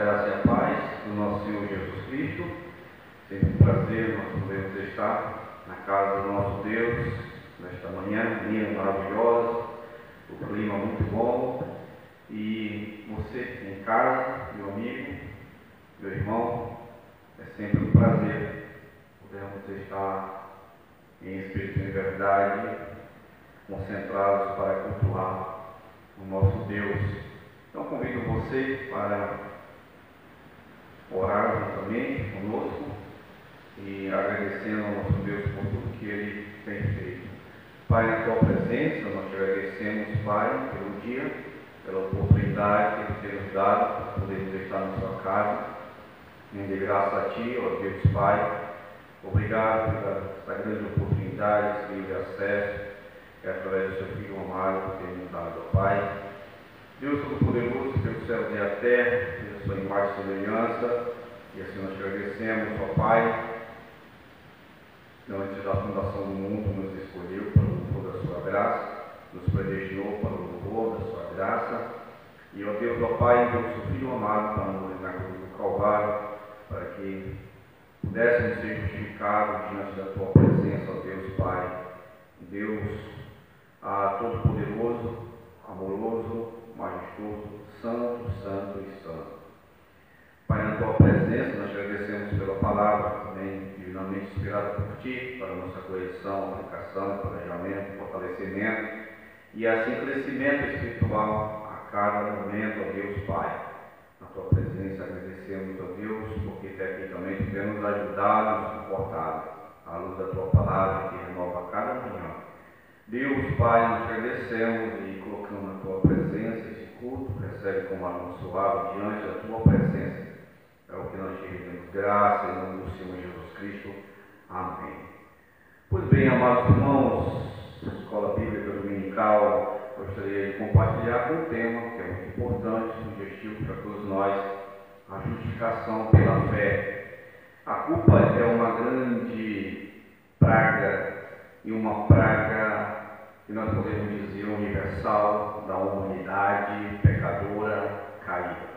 graça e a paz do nosso Senhor Jesus Cristo. Sempre um prazer nós podemos estar na casa do nosso Deus nesta manhã, linda, maravilhosa, o clima muito bom. E você em casa, meu amigo, meu irmão, é sempre um prazer podermos estar em espírito e verdade, concentrados para cultuar o nosso Deus então convido você para orar juntamente conosco e agradecendo ao nosso Deus por tudo que Ele tem feito. Pai, na tua presença, nós te agradecemos, Pai, pelo dia, pela oportunidade que Ele tem nos dado para podermos estar na sua casa. Rende graça a Ti, ó Deus Pai. Obrigado pela essa grande oportunidade, esse livre acesso, que através do seu Filho amado, ter nos dado, ó Pai. Deus Todo-Poderoso, pelo céu e a terra, pela sua imagem e semelhança, e assim nós te agradecemos, ó Pai, não antes da fundação do mundo, nos escolheu para o louvor da sua graça, nos predestinou para o louvor da sua graça, e ó Deus, ó Pai, enviou o seu Filho amado para morrer na cruz do Calvário, para que pudéssemos ser justificados diante da tua presença, ó Deus Pai, Deus ah, Todo-Poderoso, amoroso, majestoso, santo, santo e santo. Pai, na tua presença, nós te agradecemos pela palavra, também divinamente inspirada por ti, para nossa correção, aplicação, planejamento, fortalecimento e assim crescimento espiritual a cada momento, ó Deus Pai. Na tua presença agradecemos, ó Deus, porque tecnicamente tem nos ajudado, nos suportado, à luz da tua palavra que renova cada manhã. Deus, Pai, nós te agradecemos e colocamos na tua presença culto, recebe como suave diante da tua presença. É o que nós te rendemos graça em nome do Senhor Jesus Cristo. Amém. Pois bem, amados irmãos, Escola Bíblica Dominical, gostaria de compartilhar com um tema que é muito importante, sugestivo para todos nós, a justificação pela fé. A culpa é uma grande praga e uma praga que nós podemos dizer universal da humanidade pecadora caída.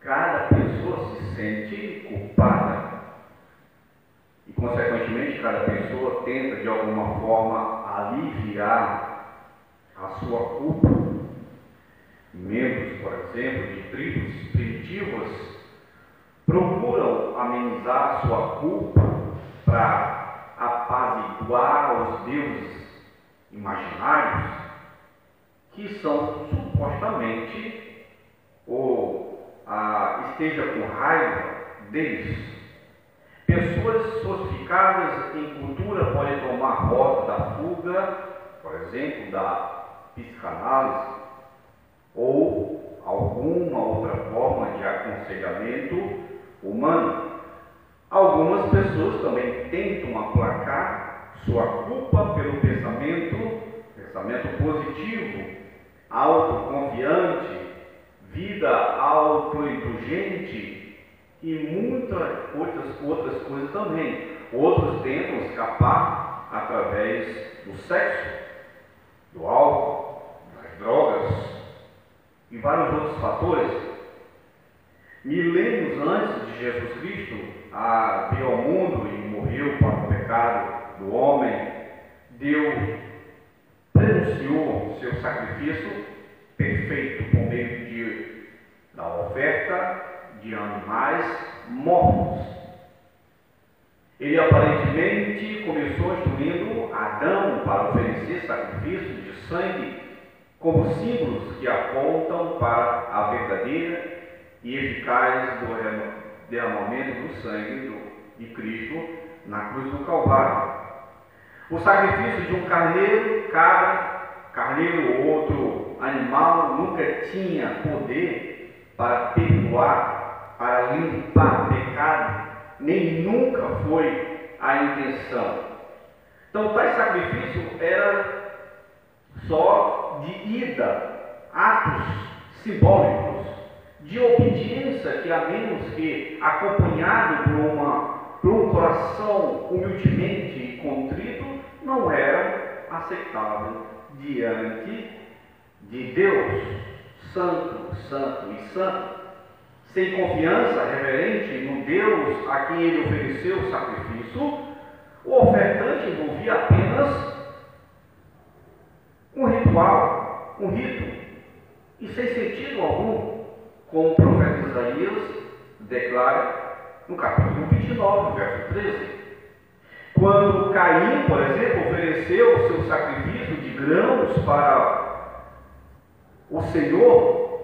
Cada pessoa se sente culpada e, consequentemente, cada pessoa tenta de alguma forma aliviar a sua culpa. Membros, por exemplo, de tribos primitivas procuram amenizar sua culpa para apaziguar os deuses imaginários que são supostamente ou ah, esteja com raiva deles. Pessoas sofisticadas em cultura podem tomar rota da fuga, por exemplo, da psicanálise, ou alguma outra forma de aconselhamento humano. Algumas pessoas também tentam aplacar sua culpa pelo pensamento, pensamento positivo, autoconfiante, vida autoindulgente e muitas outras, outras coisas também. Outros tentam escapar através do sexo, do álcool, das drogas e vários outros fatores. Milênios antes de Jesus Cristo, veio ao mundo e morreu para o pecado do homem, Deus prenunciou seu sacrifício perfeito por meio de, da oferta de animais mortos. Ele aparentemente começou instruindo Adão para oferecer sacrifícios de sangue como símbolos que apontam para a verdadeira e eficaz do derramamento do sangue de Cristo na cruz do Calvário. O sacrifício de um carneiro, cabra, carneiro ou outro animal nunca tinha poder para perdoar, para limpar pecado, nem nunca foi a intenção. Então, tais sacrifício era só de ida, atos simbólicos, de obediência que, a menos que acompanhado por, uma, por um coração humildemente contrito, não era aceitável diante de Deus, santo, santo e santo. sem confiança reverente no Deus a quem ele ofereceu o sacrifício, o ofertante envolvia apenas um ritual, um rito, e sem sentido algum, como o profeta Isaías declara no capítulo 29, verso 13. Quando Caim, por exemplo, ofereceu o seu sacrifício de grãos para o Senhor,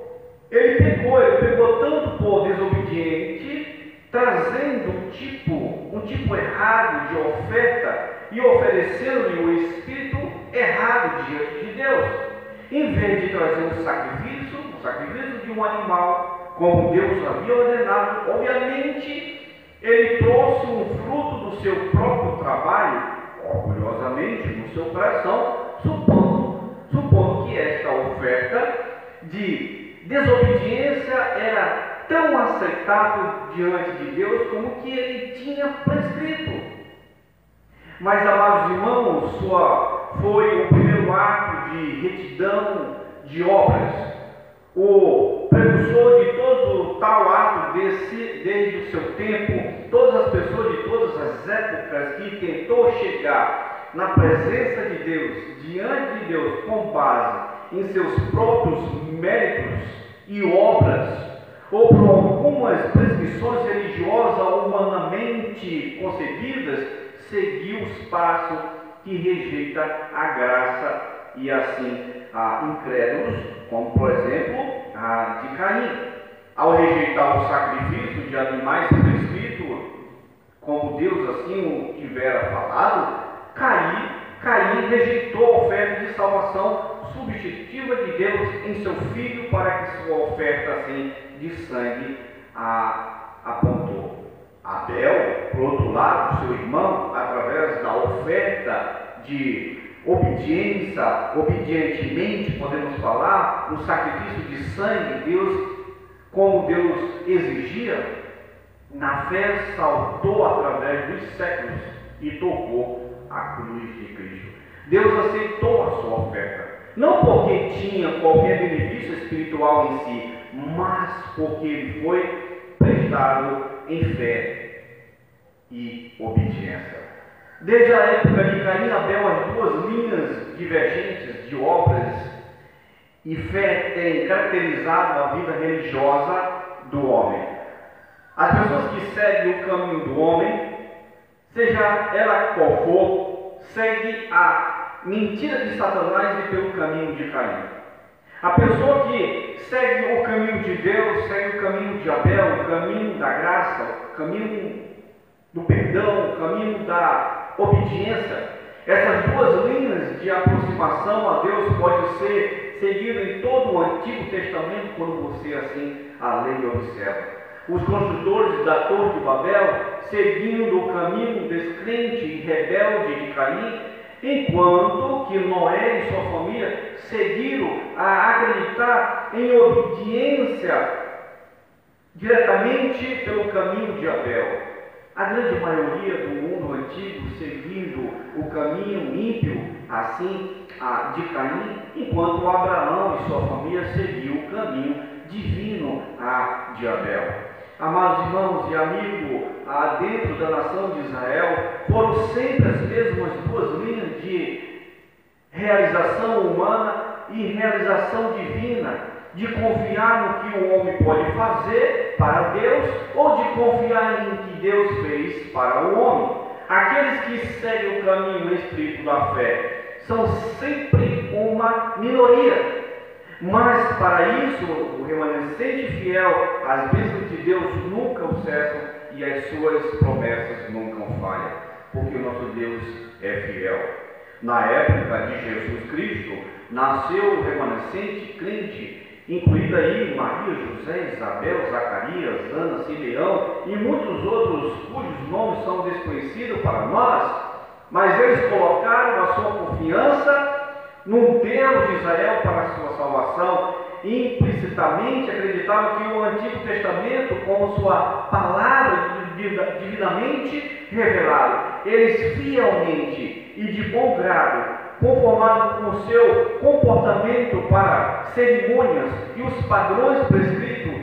ele pegou, ele pegou tanto por desobediente, trazendo um tipo, um tipo errado de oferta e oferecendo-lhe o espírito errado diante de Deus. Em vez de trazer um sacrifício, um sacrifício de um animal, como Deus havia ordenado, obviamente ele trouxe um fruto do seu próprio trabalho, orgulhosamente, no seu coração, supondo, supondo que esta oferta de desobediência era tão aceitável diante de Deus como que ele tinha prescrito. Mas, amados irmãos, sua, foi o primeiro ato de retidão de obras o precursor de todo tal ato desse, desde o seu tempo, todas as pessoas de todas as épocas que tentou chegar na presença de Deus, diante de Deus, com base em seus próprios méritos e obras, ou por algumas prescrições religiosas humanamente concebidas, seguiu os passos que rejeita a graça e assim a incrédulos, como por exemplo a de Caim. Ao rejeitar o sacrifício de animais prescrito, como Deus assim o tivera falado, Caim, Caim rejeitou a oferta de salvação substitutiva de Deus em seu filho para que sua oferta assim de sangue a, apontou. Abel, por outro lado, seu irmão, através da oferta de obediência, obedientemente, podemos falar, o sacrifício de sangue, Deus, como Deus exigia, na fé saltou através dos séculos e tocou a cruz de Cristo. Deus aceitou a sua oferta, não porque tinha qualquer benefício espiritual em si, mas porque ele foi prestado em fé e obediência. Desde a época de Caim e Abel, as duas linhas divergentes de obras e fé têm caracterizado a vida religiosa do homem. As pessoas que seguem o caminho do homem, seja ela qual for, seguem a mentira de Satanás e pelo caminho de Caim. A pessoa que segue o caminho de Deus, segue o caminho de Abel, o caminho da graça, o caminho do perdão, o caminho da obediência. Essas duas linhas de aproximação a Deus pode ser seguida em todo o Antigo Testamento quando você assim a lei observa. Os construtores da Torre de Babel seguindo o caminho descrente e rebelde de Caim, enquanto que Noé e sua família seguiram a acreditar em obediência diretamente pelo caminho de Abel. A grande maioria do mundo antigo seguindo o caminho ímpio, assim, de Caim, enquanto Abraão e sua família seguiu o caminho divino a de Abel. Amados irmãos e amigos, dentro da nação de Israel, foram sempre as mesmas duas linhas de realização humana e realização divina de confiar no que o homem pode fazer para Deus ou de confiar em que Deus fez para o homem. Aqueles que seguem o caminho estrito da fé são sempre uma minoria. Mas para isso, o remanescente fiel, as bênçãos de Deus nunca o cessam e as suas promessas nunca falham, porque o nosso Deus é fiel. Na época de Jesus Cristo, nasceu o remanescente crente incluída aí Maria, José, Isabel, Zacarias, Ana, Simeão e muitos outros cujos nomes são desconhecidos para nós, mas eles colocaram a sua confiança no Deus de Israel para a sua salvação. E implicitamente acreditavam que o Antigo Testamento, com sua palavra divinamente revelada, eles fielmente e de bom grado conformado com o seu comportamento para cerimônias e os padrões prescritos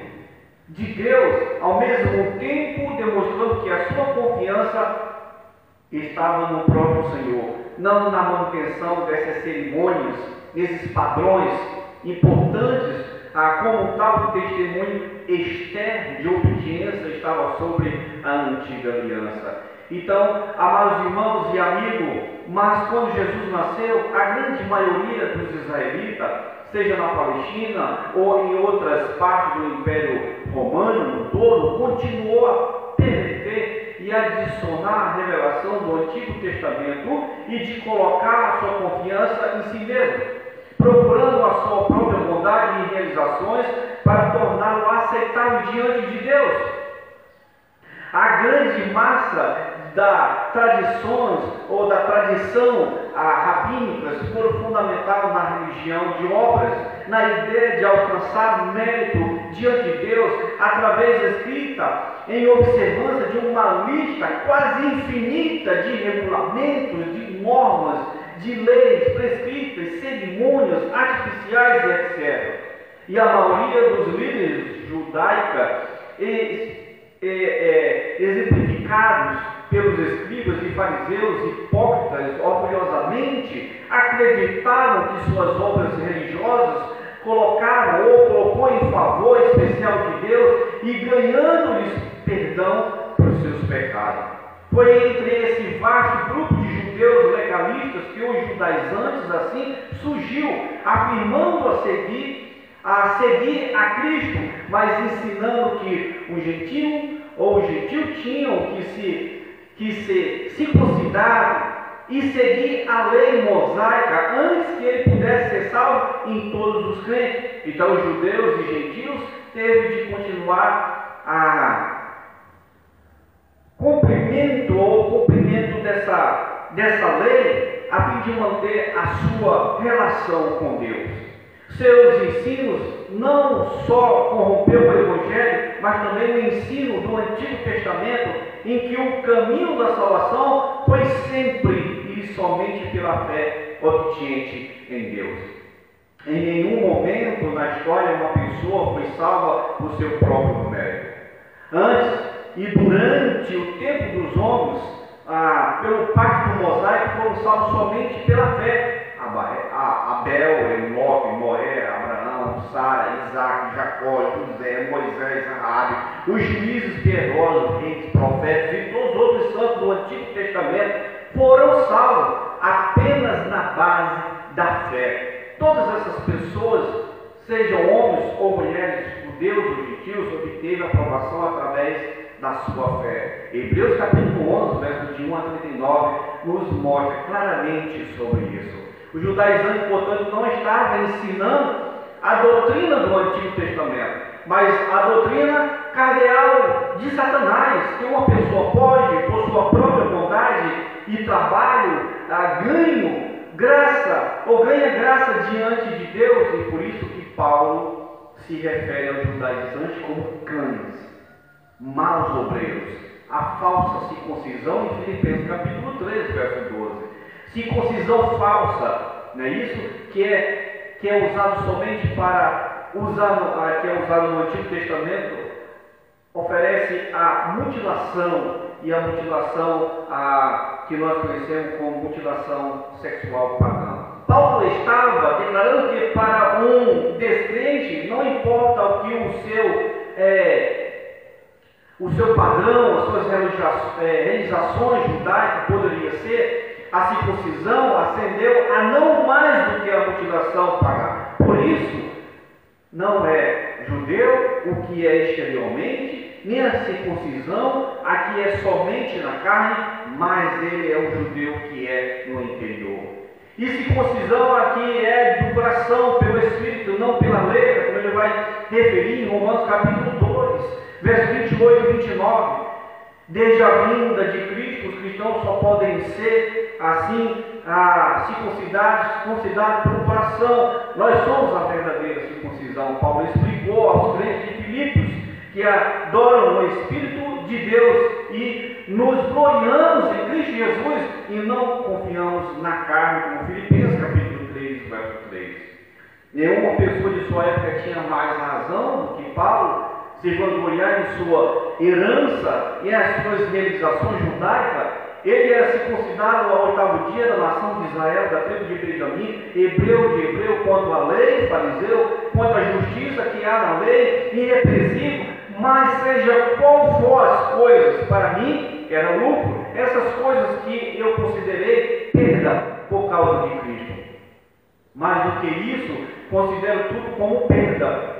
de Deus, ao mesmo tempo demonstrando que a sua confiança estava no próprio Senhor, não na manutenção dessas cerimônias, desses padrões importantes, ah, como tal testemunho externo de obediência estava sobre a antiga aliança. Então, amados irmãos e amigos, mas quando Jesus nasceu, a grande maioria dos israelitas, seja na Palestina ou em outras partes do Império Romano todo, continuou a perverter e adicionar a revelação do Antigo Testamento e de colocar a sua confiança em si mesmo, procurando a sua própria bondade e realizações para torná-lo aceitável diante de Deus. A grande massa da tradições ou da tradição rabínica foram fundamental na religião de obras, na ideia de alcançar mérito diante de Deus através da escrita, em observância de uma lista quase infinita de regulamentos, de normas, de leis prescritas, cerimônias artificiais etc. E a maioria dos líderes judaicos exemplificados pelos escribas e fariseus hipócritas, orgulhosamente acreditavam que suas obras religiosas colocaram ou colocou em favor especial de Deus e ganhando-lhes perdão por seus pecados. Foi entre esse vasto grupo de judeus legalistas que os judaizantes assim surgiu, afirmando a seguir a seguir a Cristo, mas ensinando que o gentio ou o gentil tinham que se que se circuncidar e seguir a lei mosaica antes que ele pudesse ser salvo em todos os crentes. Então, os judeus e gentios teve de continuar a cumprimento ou cumprimento dessa, dessa lei a fim de manter a sua relação com Deus. Seus ensinos não só corrompeu o Evangelho, mas também o ensino do Antigo Testamento em que o caminho da salvação foi sempre e somente pela fé obediente em Deus. Em nenhum momento na história uma pessoa foi salva por seu próprio mérito. Antes e durante o tempo dos homens, ah, pelo pacto mosaico, foram salvos somente pela fé. Abel, Enoque, Noé, Abraão, Sara, Isaac, Jacó, José, Moisés, Raabe, os juízes piedosos, reis, profetas e todos os outros santos do Antigo Testamento foram salvos apenas na base da fé. Todas essas pessoas, sejam homens ou mulheres, judeus ou gentios, obteve aprovação através da sua fé. Hebreus capítulo 11, verso de 1 a 39, nos mostra claramente sobre isso. O judaizante, portanto, não estava ensinando a doutrina do Antigo Testamento, mas a doutrina cardeal de Satanás, que uma pessoa pode, por sua própria bondade e trabalho, ganho graça, ou ganha graça diante de Deus, e por isso que Paulo se refere aos judaizantes como cães, maus obreiros, a falsa circuncisão em Filipenses capítulo 13, verso 12 circuncisão falsa, não é isso? Que é, que é usado somente para usar, que é usado no Antigo Testamento, oferece a mutilação e a mutilação a, que nós conhecemos como mutilação sexual pagã. Paulo estava declarando que para um descrente não importa o que o seu é, o seu padrão, as suas é, realizações judaicas poderia ser, a circuncisão ascendeu a não mais do que a mutilação pagã. Por isso, não é judeu o que é exteriormente, nem a circuncisão a que é somente na carne, mas ele é o judeu que é no interior. E circuncisão aqui é do coração, pelo Espírito, não pela letra, como ele vai referir em Romanos capítulo 2, versos 28 e 29. Desde a vinda de Cristo, os cristãos só podem ser assim a circuncidar, circuncidar pelo coração. Nós somos a verdadeira circuncisão. Paulo explicou aos crentes de Filipos que adoram o Espírito de Deus e nos gloriamos em Cristo Jesus e não confiamos na carne, como Filipenses capítulo 3, verso 3. Nenhuma pessoa de sua época tinha mais razão do que Paulo se vangloriar em sua herança e as suas realizações judaicas, ele era circuncidado ao oitavo dia da nação de Israel, da tribo de Benjamim, hebreu de hebreu, quanto à lei, fariseu, quanto à justiça que há na lei, irrepreensível, mas seja qual for as coisas, para mim era lucro, essas coisas que eu considerei perda por causa de Cristo. Mais do que isso, considero tudo como perda,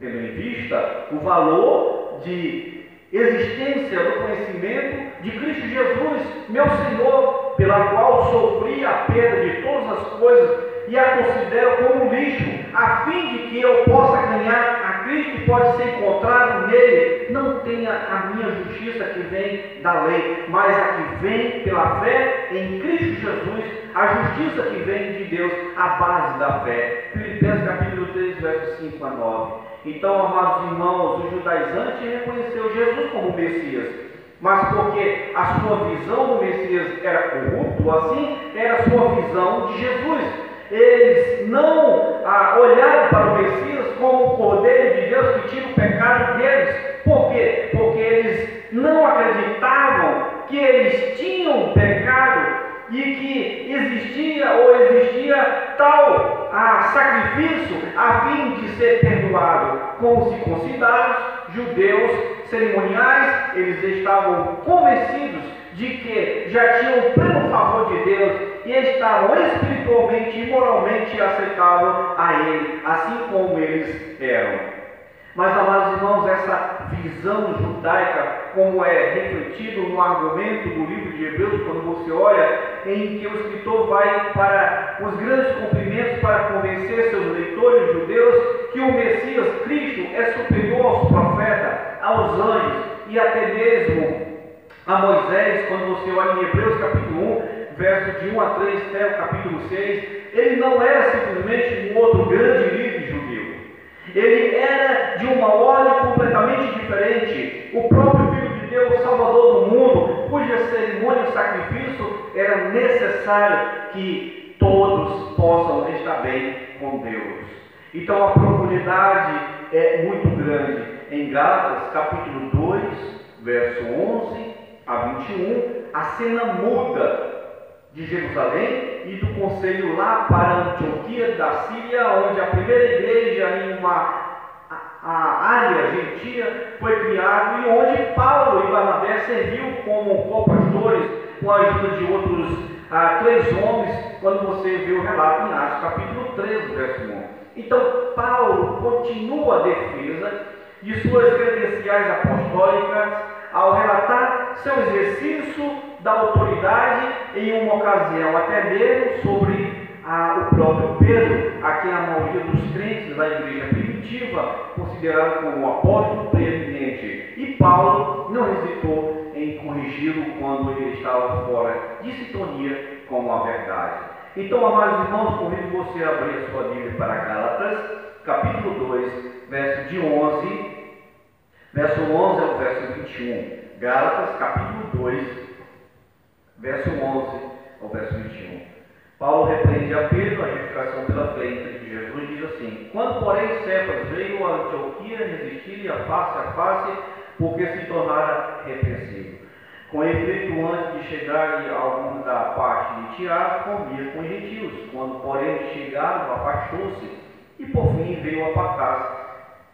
tendo em vista o valor de existência do conhecimento de Cristo Jesus, meu Senhor, pela qual sofri a perda de todas as coisas e a considero como lixo, a fim de que eu possa ganhar a Cristo pode ser encontrado nele. Não tenha a minha justiça que vem da lei, mas a que vem pela fé em Cristo Jesus, a justiça que vem de Deus, a base da fé. Filipenses capítulo 3, versos 5 a 9. Então, amados irmãos, o judaizante reconheceu Jesus como Messias mas porque a sua visão do Messias era corrupto, assim era a sua visão de Jesus eles não ah, olharam para o Messias como o Cordeiro de Deus que tira o pecado deles. Por quê? Porque eles não acreditavam que eles tinham pecado e que existia ou existia tal ah, sacrifício a fim de ser perdoado. Como se considerados judeus cerimoniais, eles estavam convencidos de que já tinham pleno favor de Deus e estavam espiritualmente e moralmente aceitáveis a Ele, assim como eles eram. Mas, amados irmãos, essa visão judaica, como é refletido no argumento do livro de Hebreus, quando você olha, em que o escritor vai para os grandes cumprimentos para convencer seus leitores judeus que o Messias Cristo é superior aos profetas, aos anjos e até mesmo a Moisés, quando você olha em Hebreus capítulo 1, verso de 1 a 3 até o capítulo 6, ele não era simplesmente um outro grande judeu. Ele era de uma ordem completamente diferente. O próprio Filho de Deus, Salvador do mundo, cuja cerimônia de sacrifício era necessário que todos possam estar bem com Deus. Então a profundidade é muito grande. Em Gálatas, capítulo 2, verso 11 a 21, a cena muda de Jerusalém e do conselho lá para Antioquia da Síria, onde a primeira igreja em uma a área gentia foi criada e onde Paulo e Barnabé serviu como co-pastores com a ajuda de outros ah, três homens, quando você vê o relato em Atos capítulo 13, verso 1. Então Paulo continua a defesa de suas credenciais apostólicas ao relatar seu exercício da autoridade em uma ocasião, até mesmo sobre ah, o próprio Pedro, a quem a maioria dos crentes da igreja primitiva considerava como o apóstolo preeminente. E Paulo não hesitou em corrigi-lo quando ele estava fora de sintonia com a verdade. Então, amados irmãos, convido você a abrir a sua Bíblia para Gálatas, capítulo 2, verso de 11, verso 11 ao verso 21. Gálatas, capítulo 2, verso 11 ao verso 21. Paulo repreende a Pedro a justificação pela fé Cristo Jesus diz assim: Quando, porém, Cefas veio a Antioquia resistir a face a face, porque se tornara repreensível. Com efeito, antes de chegar algum da parte de Tiago, comia com gentios. Quando, porém, chegaram, afastou-se e, por fim, veio a Pacás,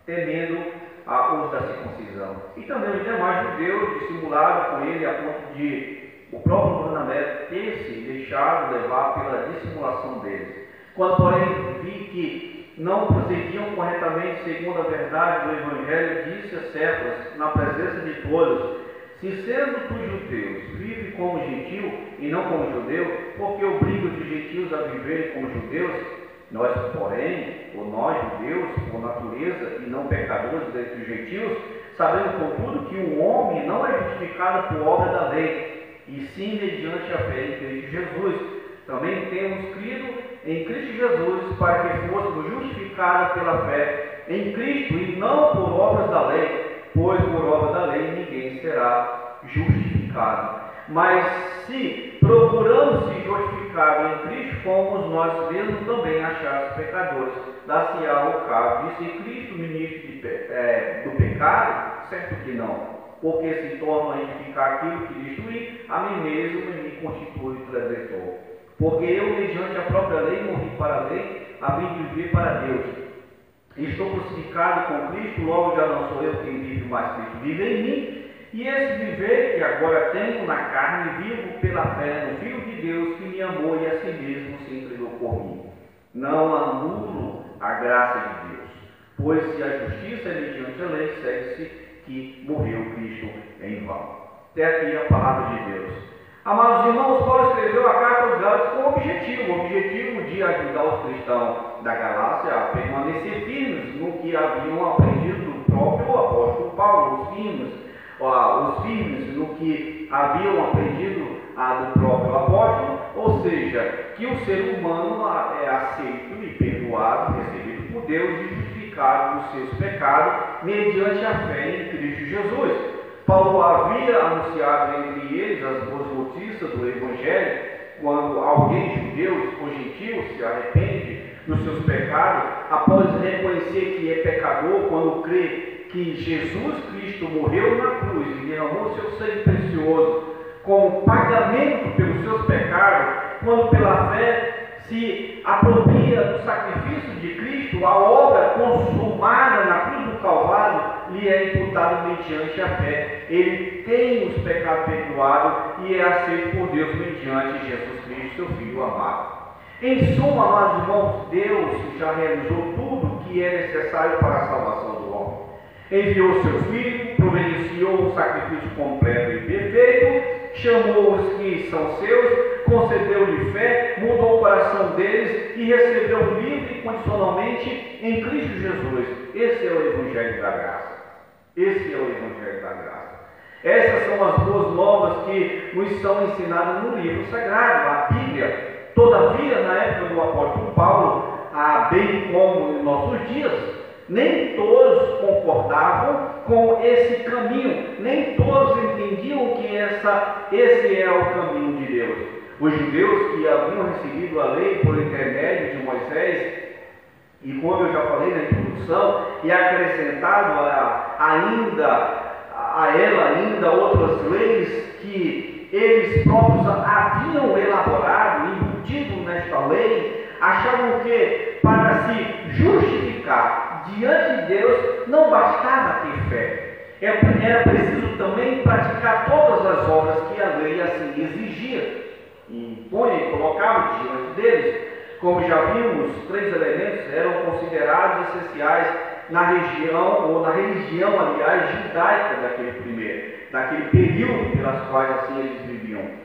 temendo a os da circuncisão. E também os demais judeus dissimularam com ele a ponto de o próprio Barnabé ter se deixado levar pela dissimulação deles. Quando, porém, vi que não procediam corretamente segundo a verdade do Evangelho, disse a Cefas, na presença de todos, se sendo tu judeus, vive como gentil e não como judeu, porque obriga os gentios a viverem como judeus, nós, porém, ou nós, judeus, por natureza e não pecadores dentre os gentios, sabendo, contudo, que o homem não é justificado por obra da lei, e sim mediante a fé em Cristo Jesus. Também temos crido em Cristo Jesus para que fôssemos justificados pela fé em Cristo e não por obras da lei, pois por obra da lei ninguém será justificado. Mas se procuramos se justificar em Cristo, fomos nós mesmos também achados pecadores. Dá-se-á o caso de ser Cristo ministro de, é, do pecado? Certo que não. Porque se torna a edificar aquilo que destruí, a mim mesmo me constitui transgressor. Porque eu, mediante a própria lei, morri para a lei, a fim de viver para Deus. Estou crucificado com Cristo, logo já não sou eu quem vive, mas Cristo vive em mim. E esse viver que agora tenho na carne, vivo pela fé no Filho de Deus que me amou e a si mesmo se entregou por mim. Não anulo a graça de Deus, pois se a justiça é mediante a lei, segue-se que morreu Cristo em vão. Até aqui a palavra de Deus. Amados irmãos, Paulo escreveu a carta aos Gálatas com o objetivo, o objetivo de ajudar os cristãos da Galácia a permanecer firmes no que haviam aprendido do próprio apóstolo Paulo, os firmes os firmes no que haviam aprendido do próprio apóstolo, ou seja, que o ser humano é aceito e perdoado, recebido por Deus e dos seus pecados mediante a fé em Cristo Jesus. Paulo havia anunciado entre eles as boas notícias do Evangelho, quando alguém, judeu ou gentil, se arrepende dos seus pecados, após reconhecer que é pecador, quando crê que Jesus Cristo morreu na cruz e derramou seu sangue precioso como pagamento pelos seus pecados, quando pela fé se apropria do sacrifício de Cristo, a obra consumada na cruz do Calvário lhe é imputada mediante a fé. Ele tem os pecados perdoados e é aceito por Deus mediante Jesus Cristo, seu Filho amado. Em suma, amados irmãos, Deus já realizou tudo o que é necessário para a salvação do homem enviou seu filho, providenciou um sacrifício completo e perfeito, chamou os que são seus, concedeu-lhe fé, mudou o coração deles e recebeu livre e condicionalmente em Cristo Jesus. Esse é o Evangelho da Graça. Esse é o Evangelho da Graça. Essas são as boas novas que nos são ensinadas no livro sagrado, a Bíblia. Todavia, na época do apóstolo Paulo, bem como em nossos dias, nem todos concordavam com esse caminho, nem todos entendiam que essa, esse é o caminho de Deus. Os judeus que haviam recebido a lei por intermédio de Moisés, e como eu já falei na introdução, e acrescentado a, ainda a ela ainda outras leis que eles próprios haviam elaborado, embutido nesta lei, achavam que para se justificar diante de Deus não bastava ter fé. Era preciso também praticar todas as obras que a lei assim exigia. Põe e colocava diante deles. Como já vimos, três elementos eram considerados essenciais na região, ou na religião, aliás, judaica daquele primeiro, daquele período pelas quais assim eles viviam.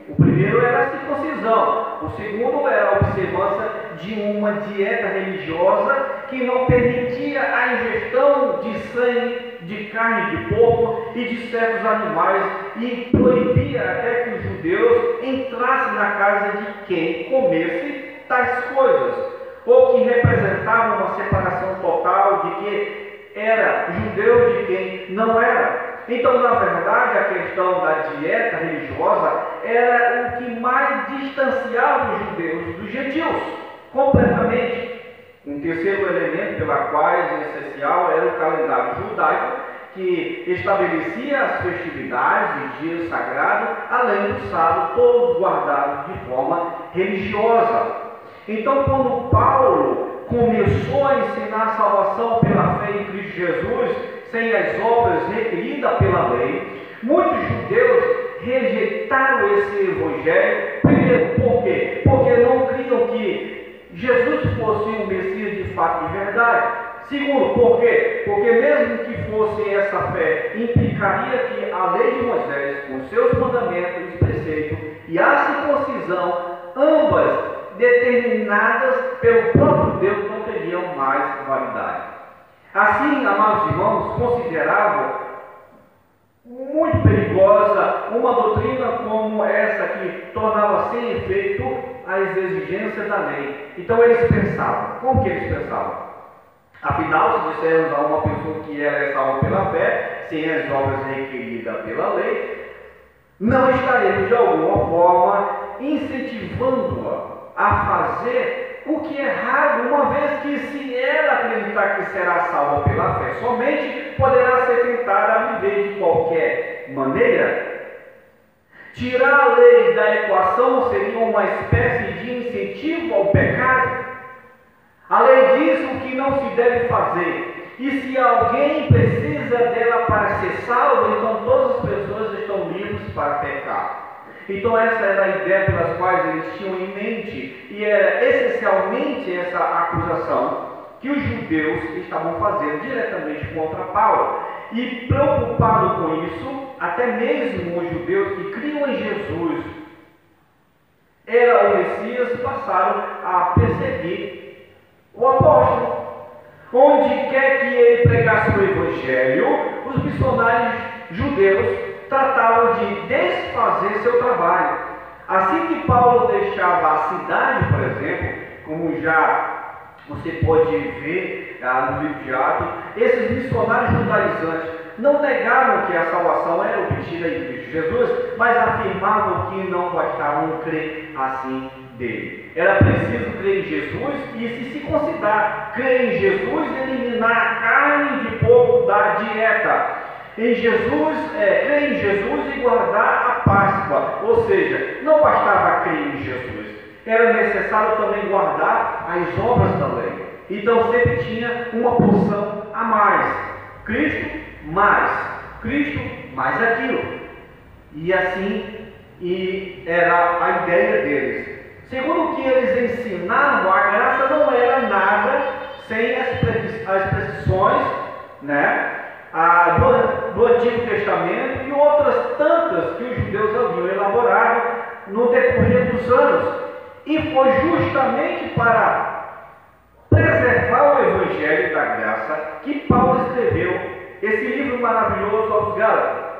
O primeiro era a circuncisão, o segundo era a observância de uma dieta religiosa que não permitia a ingestão de sangue, de carne de porco e de certos animais e proibia até que os judeus entrassem na casa de quem comesse tais coisas, ou que representavam uma separação total de que era judeu de quem não era. Então, na verdade, a questão da dieta religiosa era o que mais distanciava os judeus dos gentios, completamente. Um terceiro elemento pela qual é essencial era o calendário judaico, que estabelecia as festividades e dias sagrados, além do sábado, todos guardados de forma religiosa. Então, quando Paulo começou a ensinar a salvação pela fé em Cristo Jesus, sem as obras requeridas pela lei, muitos judeus rejeitaram esse evangelho. Primeiro, por quê? Porque não criam que Jesus fosse o Messias de fato e verdade. Segundo, por quê? Porque mesmo que fosse essa fé, implicaria que a lei de Moisés, com seus mandamentos e preceitos, e a circuncisão, ambas determinadas pelo próprio Deus, não teriam mais validade. Assim, amados irmãos, consideravam muito perigosa uma doutrina como essa que tornava sem efeito as exigências da lei. Então eles pensavam, como que eles pensavam? Afinal, se dissermos a uma pessoa que ela é salva pela fé, sem as obras requeridas pela lei, não estaremos de alguma forma incentivando-a a fazer o que é errado, uma acreditar que será salva pela fé somente, poderá ser tentada a viver de qualquer maneira. Tirar a lei da equação seria uma espécie de incentivo ao pecado. A lei diz o que não se deve fazer. E se alguém precisa dela para ser salvo, então todas as pessoas estão livres para pecar. Então essa era a ideia pelas quais eles tinham em mente, e era essencialmente essa acusação que os judeus estavam fazendo diretamente contra Paulo. E preocupado com isso, até mesmo os judeus que criam em Jesus, era o Messias, passaram a perseguir o apóstolo. Onde quer que ele pregasse o Evangelho, os missionários judeus tratavam de desfazer seu trabalho. Assim que Paulo deixava a cidade, por exemplo, como já você pode ver ah, no livro de Atos, esses missionários judaizantes não negaram que a salvação era obtida em Cristo Jesus, mas afirmavam que não bastavam crer assim dele. Era preciso crer em Jesus e se considerar crer em Jesus eliminar a carne de porco da dieta em Jesus, é, crer em Jesus e guardar a Páscoa. Ou seja, não bastava crer em Jesus, era necessário também guardar as obras da lei. Então sempre tinha uma porção a mais. Cristo mais, Cristo mais aquilo. E assim e era a ideia deles. Segundo o que eles ensinaram, a graça não era nada sem as, prescrições, né? Ah, do, Antigo Testamento e outras tantas que os judeus haviam elaborado no decorrer dos anos. E foi justamente para preservar o Evangelho da Graça que Paulo escreveu esse livro maravilhoso aos Gálatas.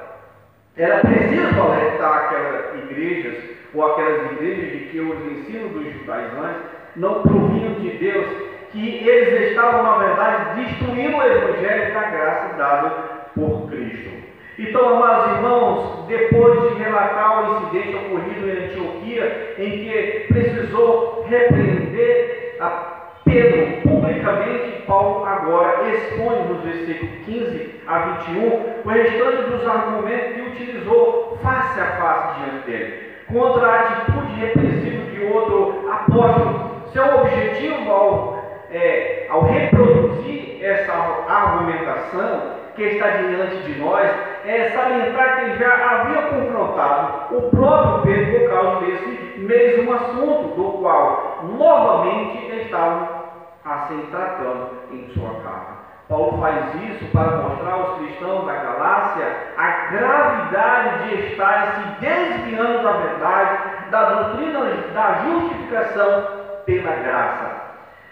Era preciso alertar aquelas igrejas, ou aquelas igrejas de que os ensinos dos judaizantes não provinham de Deus, que eles estavam, na verdade, destruindo o evangelho da graça dado por Cristo. Então, amados irmãos, depois de relatar o incidente ocorrido em Antioquia, em que precisou repreender a Pedro publicamente, Paulo agora expõe nos versículos 15 a 21 o restante dos argumentos que utilizou face a face diante dele, contra a atitude repressiva de outro apóstolo. Seu objetivo ao é, ao reproduzir essa argumentação que está diante de nós, é salientar que já havia confrontado o próprio Pedro por causa desse mesmo assunto, do qual novamente estavam assim tratando em sua carta. Paulo faz isso para mostrar aos cristãos da Galácia a gravidade de estarem se desviando da verdade, da doutrina da justificação pela graça.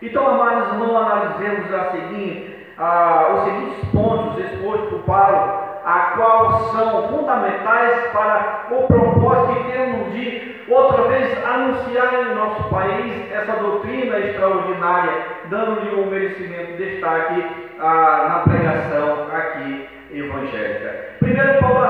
Então, amados irmãos, analisemos a seguinte, ah, os seguintes pontos expostos por Paulo, a qual são fundamentais para o propósito que temos de outra vez anunciar em nosso país essa doutrina extraordinária, dando-lhe um merecimento de destaque ah, na pregação aqui evangélica. Primeiro, Paulo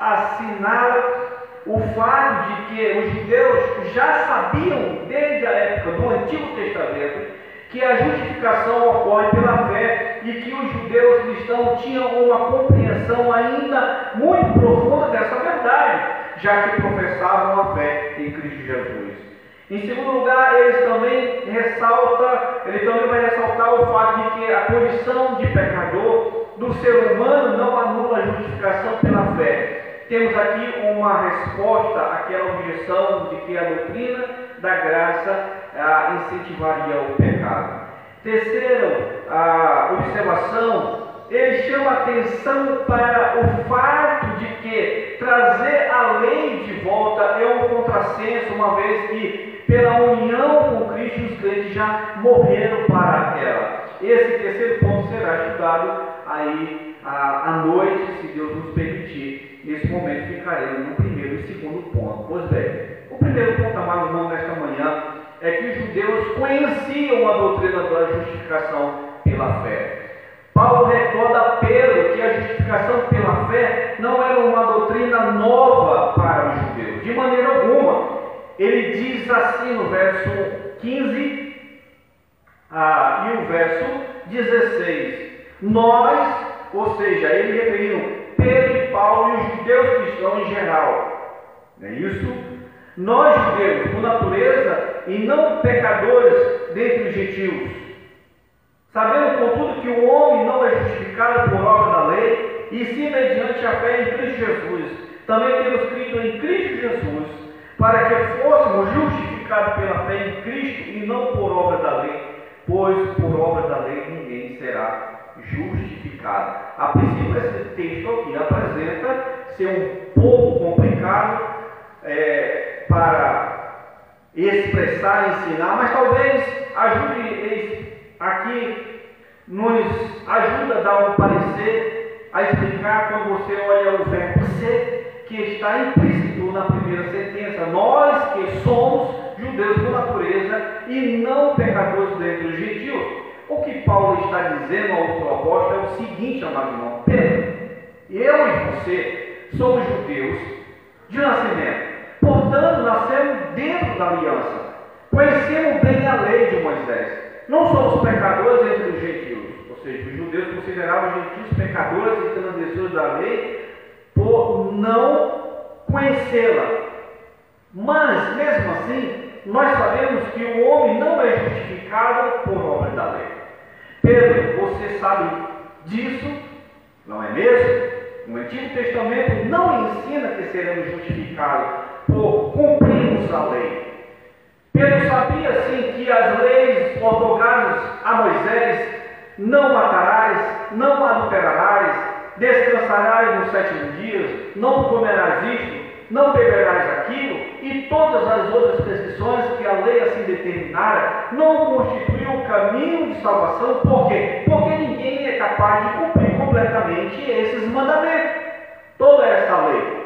assinala o fato de que os judeus já sabiam, desde a época do Antigo Testamento, que a justificação ocorre pela fé e que os judeus cristãos tinham uma compreensão ainda muito profunda dessa verdade, já que professavam a fé em Cristo Jesus. Em segundo lugar, eles também ressalta, ele também vai ressaltar o fato de que a condição de pecador do ser humano não anula a justificação pela fé, temos aqui uma resposta àquela objeção de que a doutrina da graça ah, incentivaria o pecado. Terceiro, a observação, ele chama atenção para o fato de que trazer a lei de volta é um contrassenso, uma vez que pela união com Cristo os crentes já morreram para ela. Esse terceiro ponto será estudado aí à noite, se Deus nos permitir nesse momento ficaremos no primeiro e segundo ponto. Pois bem, o primeiro ponto, amado irmão, nesta manhã, é que os judeus conheciam a doutrina da justificação pela fé. Paulo recorda a Pedro que a justificação pela fé não era uma doutrina nova para os judeus, de maneira alguma. Ele diz assim no verso 15 ah, e o verso 16. Nós, ou seja, ele referiu Pedro e Paulo e os judeus cristãos em geral. Não é isso? Nós, judeus, por natureza, e não pecadores dentre os gentios. Sabendo, contudo, que o homem não é justificado por obra da lei, e sim mediante a fé em Cristo Jesus. Também temos crido em Cristo Jesus, para que fôssemos justificados pela fé em Cristo e não por obra da lei, pois por obra da lei ninguém será A princípio, esse texto aqui apresenta ser um pouco complicado é, para expressar, ensinar, mas talvez ajude aqui, nos ajuda a dar um parecer, a explicar quando você olha o verbo ser, que está implícito na primeira sentença. Nós que somos judeus por natureza e não pecadores dentro dos gentios. O que Paulo está dizendo ao outro apóstolo é o seguinte, amado irmão: Pedro, eu e você somos judeus de nascimento, portanto, nascemos dentro da aliança, conhecemos bem a lei de Moisés, não somos pecadores entre os gentios, ou seja, os judeus consideravam os gentios pecadores e transgressores da lei por não conhecê-la. Mas, mesmo assim, nós sabemos que o homem não é justificado por obra da lei. Pedro, você sabe disso, não é mesmo? O Antigo Testamento não ensina que seremos justificados por cumprirmos a lei. Pedro sabia sim que as leis otorgadas a Moisés, não matarás, não adulterarás, descansarás no sétimo dia, não comerás isto, não beberás aquilo, e todas as outras prescrições que a lei assim determinara, não constituiu o caminho de salvação, por quê? Porque ninguém é capaz de cumprir completamente esses mandamentos, toda essa lei.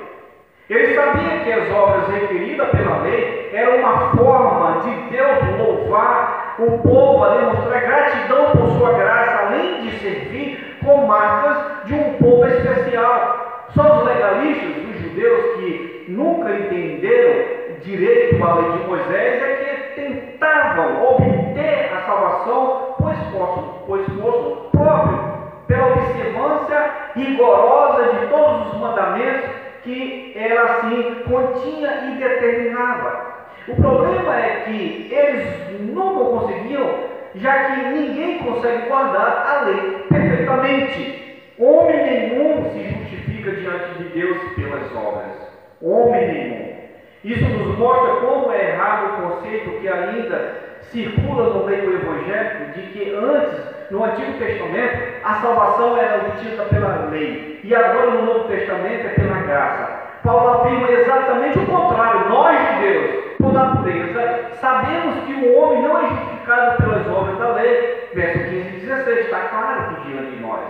Ele sabia que as obras requeridas pela lei eram uma forma de Deus louvar o povo a demonstrar gratidão por sua graça, além de servir com marcas de um povo especial. Só os legalistas, os judeus que nunca entenderam direito a lei de Moisés é que tentavam obter a salvação por esforço, por esforço próprio, pela observância rigorosa de todos os mandamentos que ela assim continha e determinava. O problema é que eles nunca conseguiam, já que ninguém consegue guardar a lei perfeitamente. Homem nenhum se justifica diante de Deus pelas obras. Homem nenhum. Isso nos mostra como é errado o conceito que ainda circula no meio evangélico de que antes, no Antigo Testamento, a salvação era obtida pela lei e agora no Novo Testamento é pela graça. Paulo afirma exatamente o contrário. Nós, judeus, por natureza, sabemos que o homem não é justificado pelas obras da lei. Verso 15 e 16 está claro que diante de nós.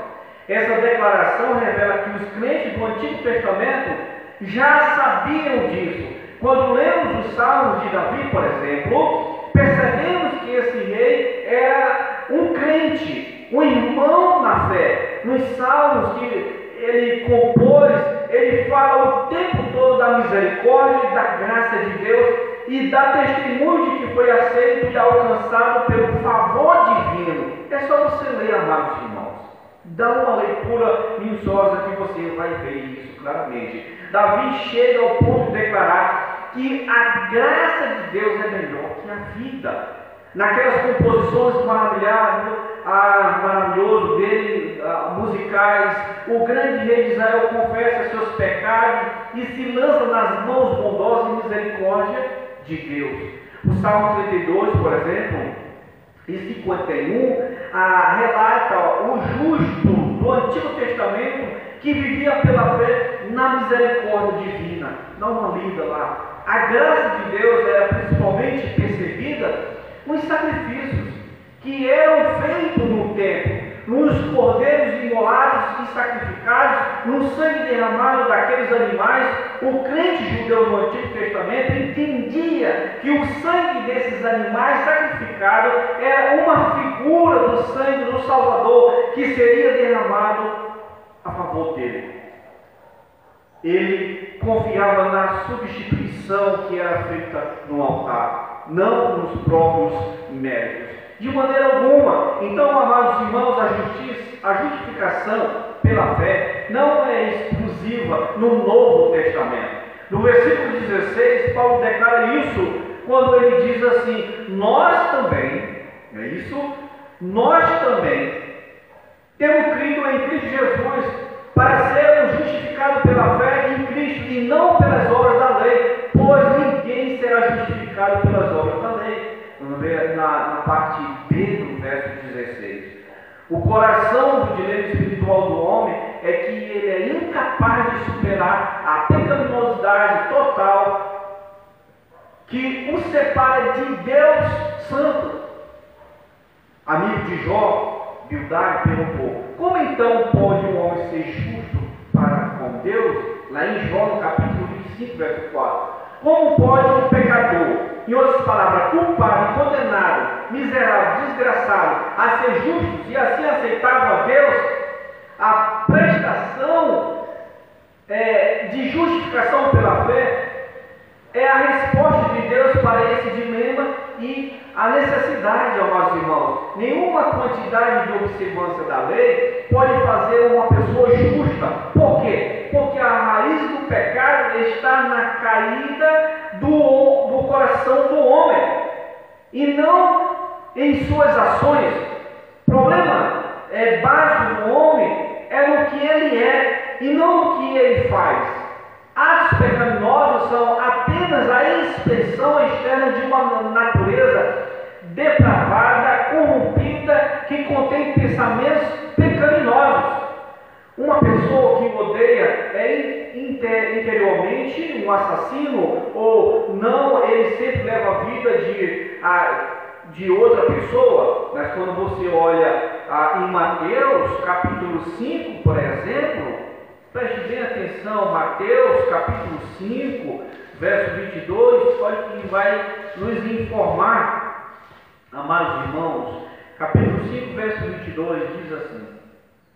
Essa declaração revela que os crentes do Antigo Testamento já sabiam disso. Quando lemos os salmos de Davi, por exemplo, percebemos que esse rei era um crente, um irmão na fé. Nos salmos que ele compôs, ele fala o tempo todo da misericórdia e da graça de Deus e dá testemunho de que foi aceito e alcançado pelo favor divino. É só você ler, amados. Dá uma leitura minuciosa que você vai ver isso claramente. Davi chega ao ponto de declarar que a graça de Deus é melhor que a vida. Naquelas composições maravilhosas, ah, maravilhoso dele, ah, musicais, o grande rei de Israel confessa seus pecados e se lança nas mãos bondosas e misericórdia de Deus. O Salmo 32, por exemplo, e 51, ah, relata o justo do Antigo Testamento que vivia pela fé na misericórdia divina. Dá uma lida lá. A graça de Deus era principalmente percebida nos sacrifícios que eram feitos no templo, nos cordeiros imolados e sacrificados, no sangue derramado daqueles animais, o crente judeu no Antigo Testamento entendia que o sangue desses animais sacrificados era uma figura do sangue do Salvador que seria derramado a favor dele. Ele confiava na substituição que era feita no altar, não nos próprios méritos. De maneira alguma. Então, amados irmãos, a, justiça, a justificação pela fé não é exclusiva no Novo Testamento. No versículo 16, Paulo declara isso quando ele diz assim: Nós também, é isso? Nós também temos crido em Cristo Jesus para sermos justificados pela fé em Cristo e não pelas obras da lei, pois ninguém será justificado pelas obras da lei. Na, na parte B do verso 16. O coração do dilema espiritual do homem é que ele é incapaz de superar a pecaminosidade total que o separa de Deus Santo. Amigo de Jó, Bildade perguntou: Como então pode um homem ser justo para com Deus? Lá em Jó, no capítulo 25, verso 4. Como pode um pecador em outras palavras, culpado, condenado, miserável, desgraçado, a ser justo e assim aceitável a Deus, a prestação é, de justificação pela fé é a resposta de Deus para esse dilema e a necessidade, amados irmãos. Nenhuma quantidade de observância da lei pode fazer uma pessoa justa. Por quê? Porque a raiz do pecado está na caída do, do coração do homem e não em suas ações. O problema é básico do homem é no que ele é e não no que ele faz. Atos pecaminosos são apenas a expressão externa de uma natureza depravada, corrompida, que contém pensamentos pecaminosos. Uma pessoa que odeia é interiormente um assassino ou não, ele sempre leva a vida de, a, de outra pessoa. Mas quando você olha a, em Mateus capítulo 5, por exemplo, preste bem atenção, Mateus capítulo 5, verso 22, olha que vai nos informar, amados irmãos, capítulo 5, verso 22, diz assim.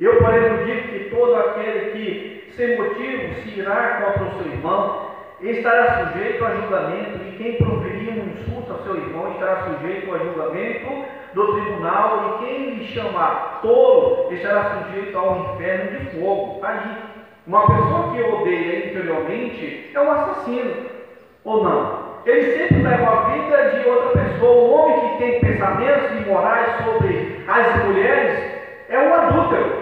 Eu, porém, digo que todo aquele que, sem motivo, se irá contra o seu irmão, estará sujeito a julgamento, e quem proferir um insulto ao seu irmão estará sujeito a julgamento do tribunal, e quem lhe chamar tolo estará sujeito ao inferno de fogo. Aí, uma pessoa que odeia interiormente é um assassino, ou não? Ele sempre leva a vida de outra pessoa. O homem que tem pensamentos imorais sobre as mulheres é um adúltero.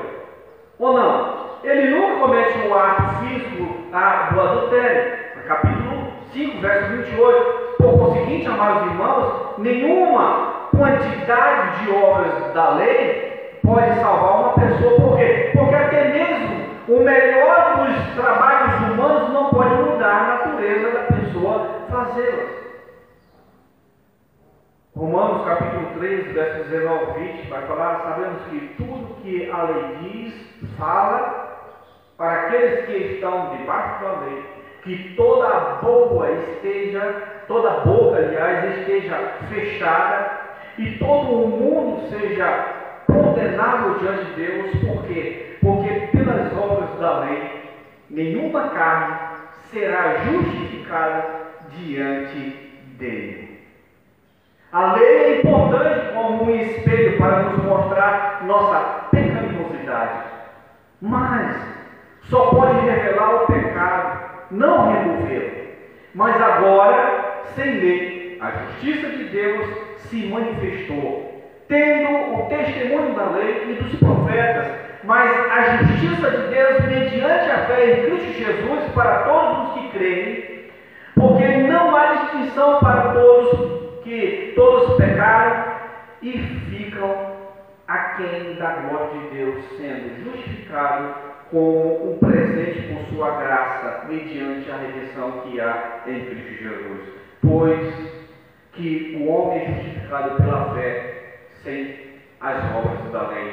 Ou não? Ele nunca comete um ato físico ah, do adultério. Capítulo 5, verso 28. Por conseguinte, amados irmãos, nenhuma quantidade de obras da lei pode salvar uma pessoa. Por quê? Porque até mesmo o melhor dos trabalhos humanos não pode mudar a natureza da pessoa fazê-las. Romanos capítulo 3, versos 19 ao 20, vai falar, sabemos que tudo que a lei diz, fala para aqueles que estão debaixo da lei, que toda a boca esteja, toda boca, aliás, esteja fechada, e todo o mundo seja condenável diante de Deus, por quê? Porque pelas obras da lei, nenhuma carne será justificada diante dele. A lei é importante como um espelho para nos mostrar nossa pecaminosidade, mas só pode revelar o pecado, não removê-lo. Mas agora, sem lei, a justiça de Deus se manifestou, tendo o testemunho da lei e dos profetas, mas a justiça de Deus mediante a fé em Cristo Jesus para todos os que creem, porque não há distinção para todos que todos pecaram e ficam aquém da glória de Deus, sendo justificados com um presente por sua graça, mediante a redenção que há em Cristo Jesus. Pois que o homem é justificado pela fé, sem as obras da lei.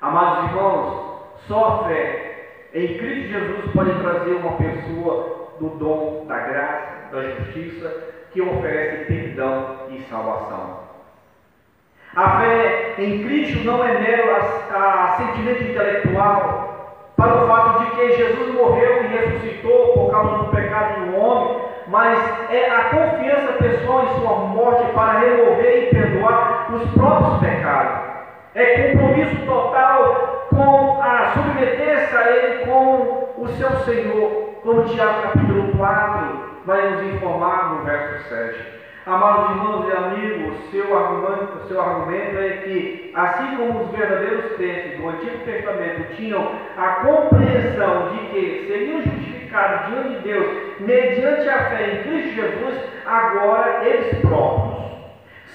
Amados irmãos, só a fé em Cristo Jesus pode trazer uma pessoa do dom da graça, da justiça, que oferece perdão e salvação. A fé em Cristo não é mero sentimento intelectual para o fato de que Jesus morreu e ressuscitou por causa do pecado do homem, mas é a confiança pessoal em sua morte para remover e perdoar os próprios pecados. É compromisso total com a submeter-se a Ele como o seu Senhor, como Tiago capítulo 4 vai nos informar no verso 7. Amados irmãos e amigos, seu argumento, seu argumento é que, assim como os verdadeiros crentes do Antigo Testamento tinham a compreensão de que seriam justificados diante de Deus mediante a fé em Cristo Jesus, agora eles próprios,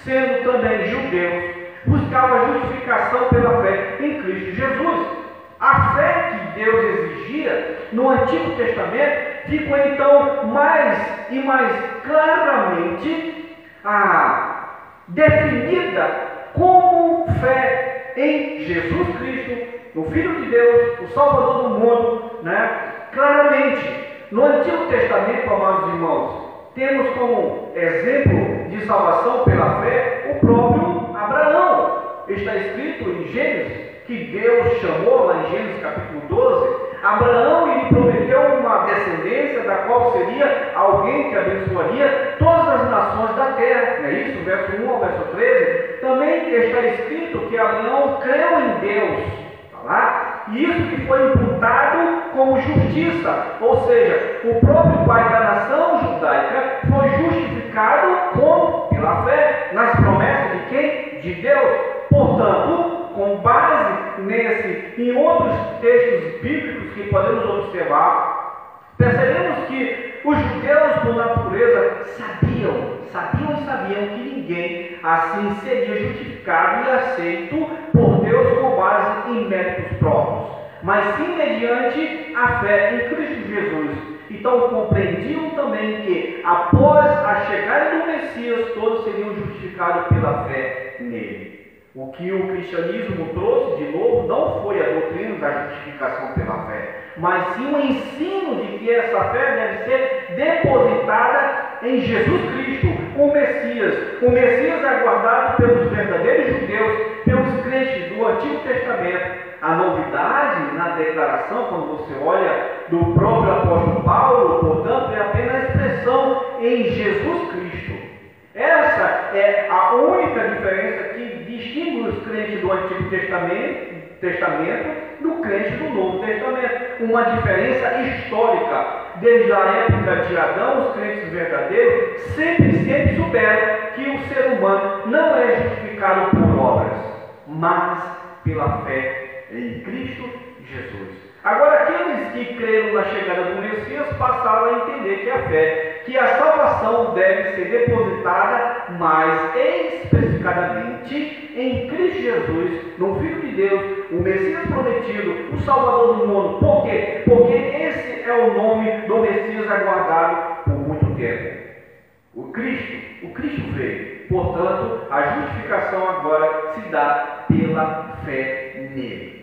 sendo também judeus, buscavam justificação pela fé em Cristo Jesus. A fé que Deus exigia no Antigo Testamento ficou então mais e mais claramente a, definida como fé em Jesus Cristo, no Filho de Deus, o Salvador do mundo, né? claramente. No Antigo Testamento, amados irmãos, temos como exemplo de salvação pela fé o próprio Abraão. Está escrito em Gênesis que Deus chamou lá em Gênesis capítulo 12, Abraão lhe prometeu uma descendência da qual seria alguém que abençoaria todas as nações da terra. Não é isso? Verso 1 ao verso 13. Também está escrito que Abraão creu em Deus. Tá lá? E isso que foi imputado como justiça, ou seja, o próprio pai da nação judaica foi justificado com, pela fé nas promessas de quem? De Deus. Portanto, com base nesse e em outros textos bíblicos que podemos observar, percebemos que os judeus, por natureza, sabiam, sabiam e sabiam que ninguém assim seria justificado e aceito por Deus com base em méritos próprios, mas sim mediante a fé em Cristo Jesus. Então compreendiam também que após a chegada do Messias, todos seriam justificados pela fé nele. O que o cristianismo trouxe de novo não foi a doutrina da justificação pela fé, mas sim o ensino de que essa fé deve ser depositada em Jesus Cristo, o Messias, o Messias aguardado pelos verdadeiros judeus, pelos crentes do Antigo Testamento. A novidade na declaração, quando você olha do próprio apóstolo Paulo, portanto, é apenas a expressão em Jesus Cristo. Essa é a única diferença distingue os crentes do Antigo Testamento, Testamento do crente do Novo Testamento. Uma diferença histórica. Desde a época de Adão, os crentes verdadeiros sempre, sempre souberam que o ser humano não é justificado por obras, mas pela fé em Cristo Jesus. Agora, aqueles que creram na chegada do Messias passaram a entender que a fé, que a salvação deve ser depositada mais especificadamente em Cristo Jesus, no Filho de Deus, o Messias prometido, o Salvador do mundo. Por quê? Porque esse é o nome do Messias aguardado por muito tempo. O Cristo, o Cristo veio. Portanto, a justificação agora se dá pela fé nele.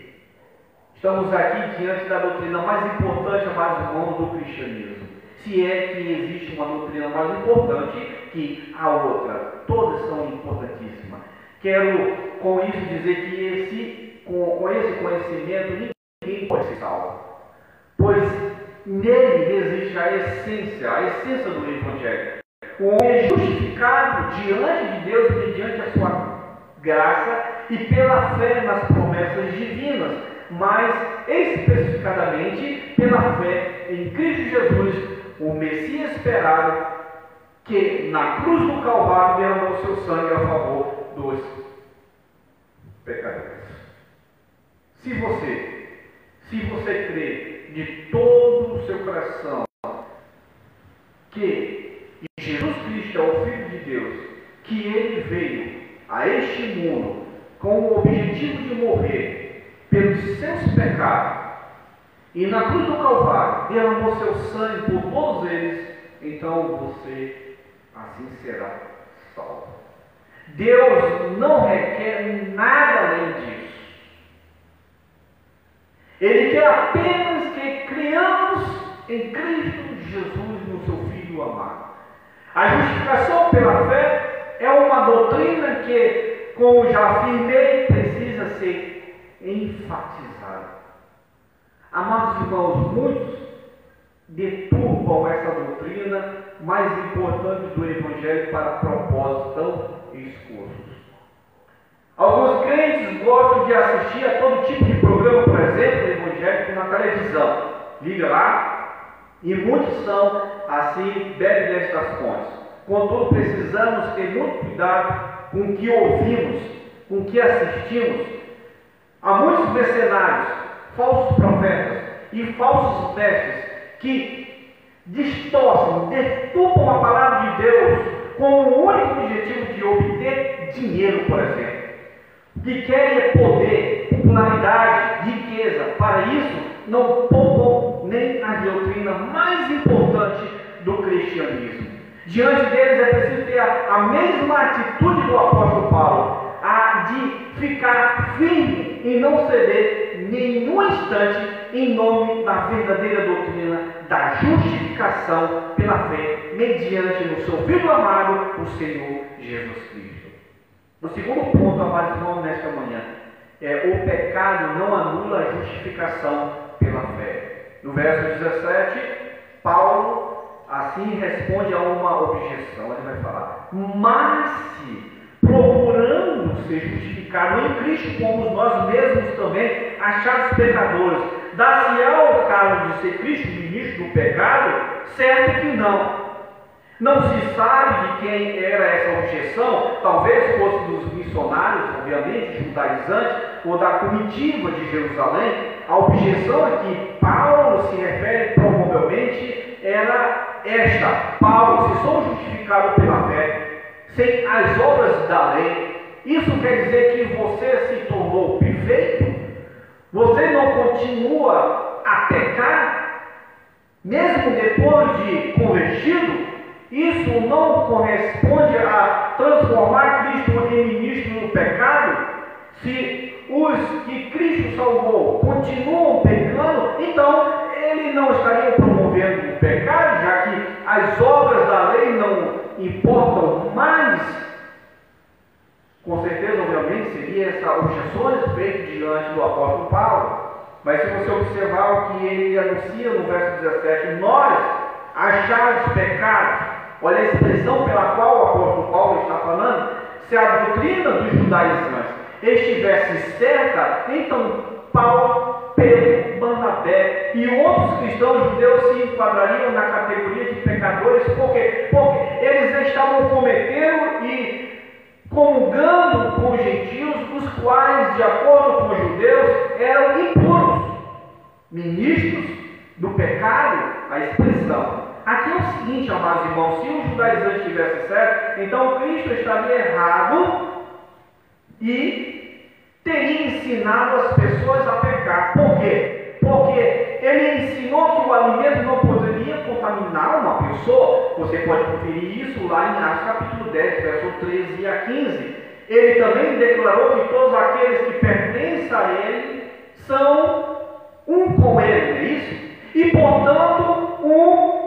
Estamos aqui diante da doutrina mais importante, mais irmãos, do cristianismo. Se é que existe uma doutrina mais importante que a outra. Todas são importantíssimas. Quero com isso dizer que esse, com, com esse conhecimento ninguém pode ser salvo. Pois nele existe a essência, a essência do Evangelho. O homem é justificado diante de Deus mediante a sua graça e pela fé nas promessas divinas mas especificadamente pela fé em Cristo Jesus, o Messias esperado, que na cruz do Calvário derramou seu sangue a favor dos pecadores. Se você, se você crê de todo o seu coração que Jesus Cristo é o Filho de Deus, que ele veio a este mundo com o objetivo de morrer pelos seus pecados e na cruz do Calvário derramou seu sangue por todos eles, então você assim será salvo. Deus não requer nada além disso. Ele quer apenas que criamos em Cristo Jesus, no seu Filho amado. A justificação pela fé é uma doutrina que, como já afirmei, precisa ser enfatizado. Amados irmãos, muitos deturpam essa doutrina mais importante do Evangelho para propósitos tão escuros. Alguns crentes gostam de assistir a todo tipo de programa, por exemplo, evangélico na televisão. Liga lá, e muitos são assim, bebem destas fontes. Contudo, precisamos ter muito cuidado com o que ouvimos, com o que assistimos. Há muitos mercenários, falsos profetas e falsos mestres que distorcem, deturpam a palavra de Deus com o único objetivo de obter dinheiro, por exemplo. Que querem é poder, popularidade, riqueza. Para isso, não poupam nem a doutrina mais importante do cristianismo. Diante deles é preciso ter a mesma atitude do apóstolo Paulo, a de ficar firme e não ceder nenhum instante em nome da verdadeira doutrina da justificação pela fé, mediante no seu Filho amado, o Senhor Jesus Cristo. O segundo ponto, amados irmãos, nesta manhã, é o pecado não anula a justificação pela fé. No verso 17, Paulo assim responde a uma objeção. Ele vai falar: Mas se procurando ser justificado em Cristo, como nós mesmos também, achados pecadores, dá-se-á o caso de ser Cristo ministro do pecado? Certo que não. Não se sabe de quem era essa objeção, talvez fosse dos missionários, obviamente, judaizantes, ou da comitiva de Jerusalém. A objeção a que Paulo se refere provavelmente era esta: Paulo, se sou justificado pela fé, sem as obras da lei, isso quer dizer que você se tornou perfeito? Você não continua a pecar, mesmo depois de convertido? Isso não corresponde a transformar Cristo em ministro do pecado? Se os que Cristo salvou continuam pecando, então ele não estaria promovendo o pecado, já que as obras da lei não importam mais. Com certeza, obviamente, seria essa objeções feitas diante do apóstolo Paulo. Mas se você observar o que ele anuncia no verso 17, nós achados pecados, Olha a expressão pela qual o apóstolo Paulo está falando. Se a doutrina dos judaizantes estivesse certa, então Paulo, Pedro, Barnabé e outros cristãos judeus se enquadrariam na categoria de pecadores, por quê? Porque eles estavam cometendo e comungando com os gentios, os quais, de acordo com os judeus, eram impuros, ministros do pecado, a expressão Aqui é o seguinte, amados irmãos, se o judaizante estivesse certo, então Cristo estaria errado e teria ensinado as pessoas a pecar. Por quê? Porque ele ensinou que o alimento não poderia contaminar uma pessoa. Você pode conferir isso lá em Atos capítulo 10, verso 13 a 15. Ele também declarou que todos aqueles que pertencem a ele são um com ele, é isso? E portanto, um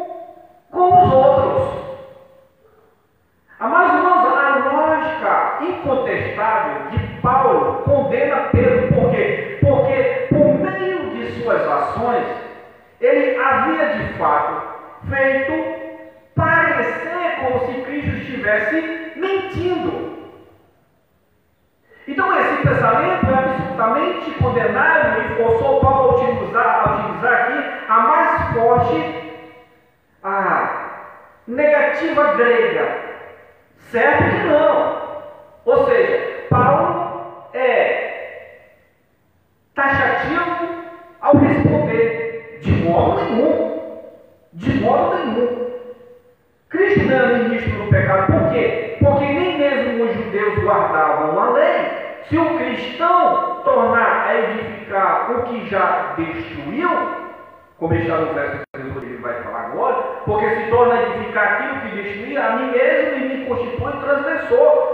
com os outros. Amados irmãos, a lógica incontestável de Paulo condena Pedro, por quê? Porque por meio de suas ações, ele havia de fato feito parecer como se Cristo estivesse mentindo. Então esse pensamento é absolutamente condenável e forçou Paulo a utilizar, a utilizar aqui a mais forte a negativa grega? Certo que não. Ou seja, De modo nenhum. Cristo não é ministro do pecado. Por quê? Porque nem mesmo os judeus guardavam a lei. Se o cristão tornar a edificar o que já destruiu, como está no verso que ele vai falar agora, porque se torna edificar aquilo que destruía a mim mesmo e me constitui transgressor.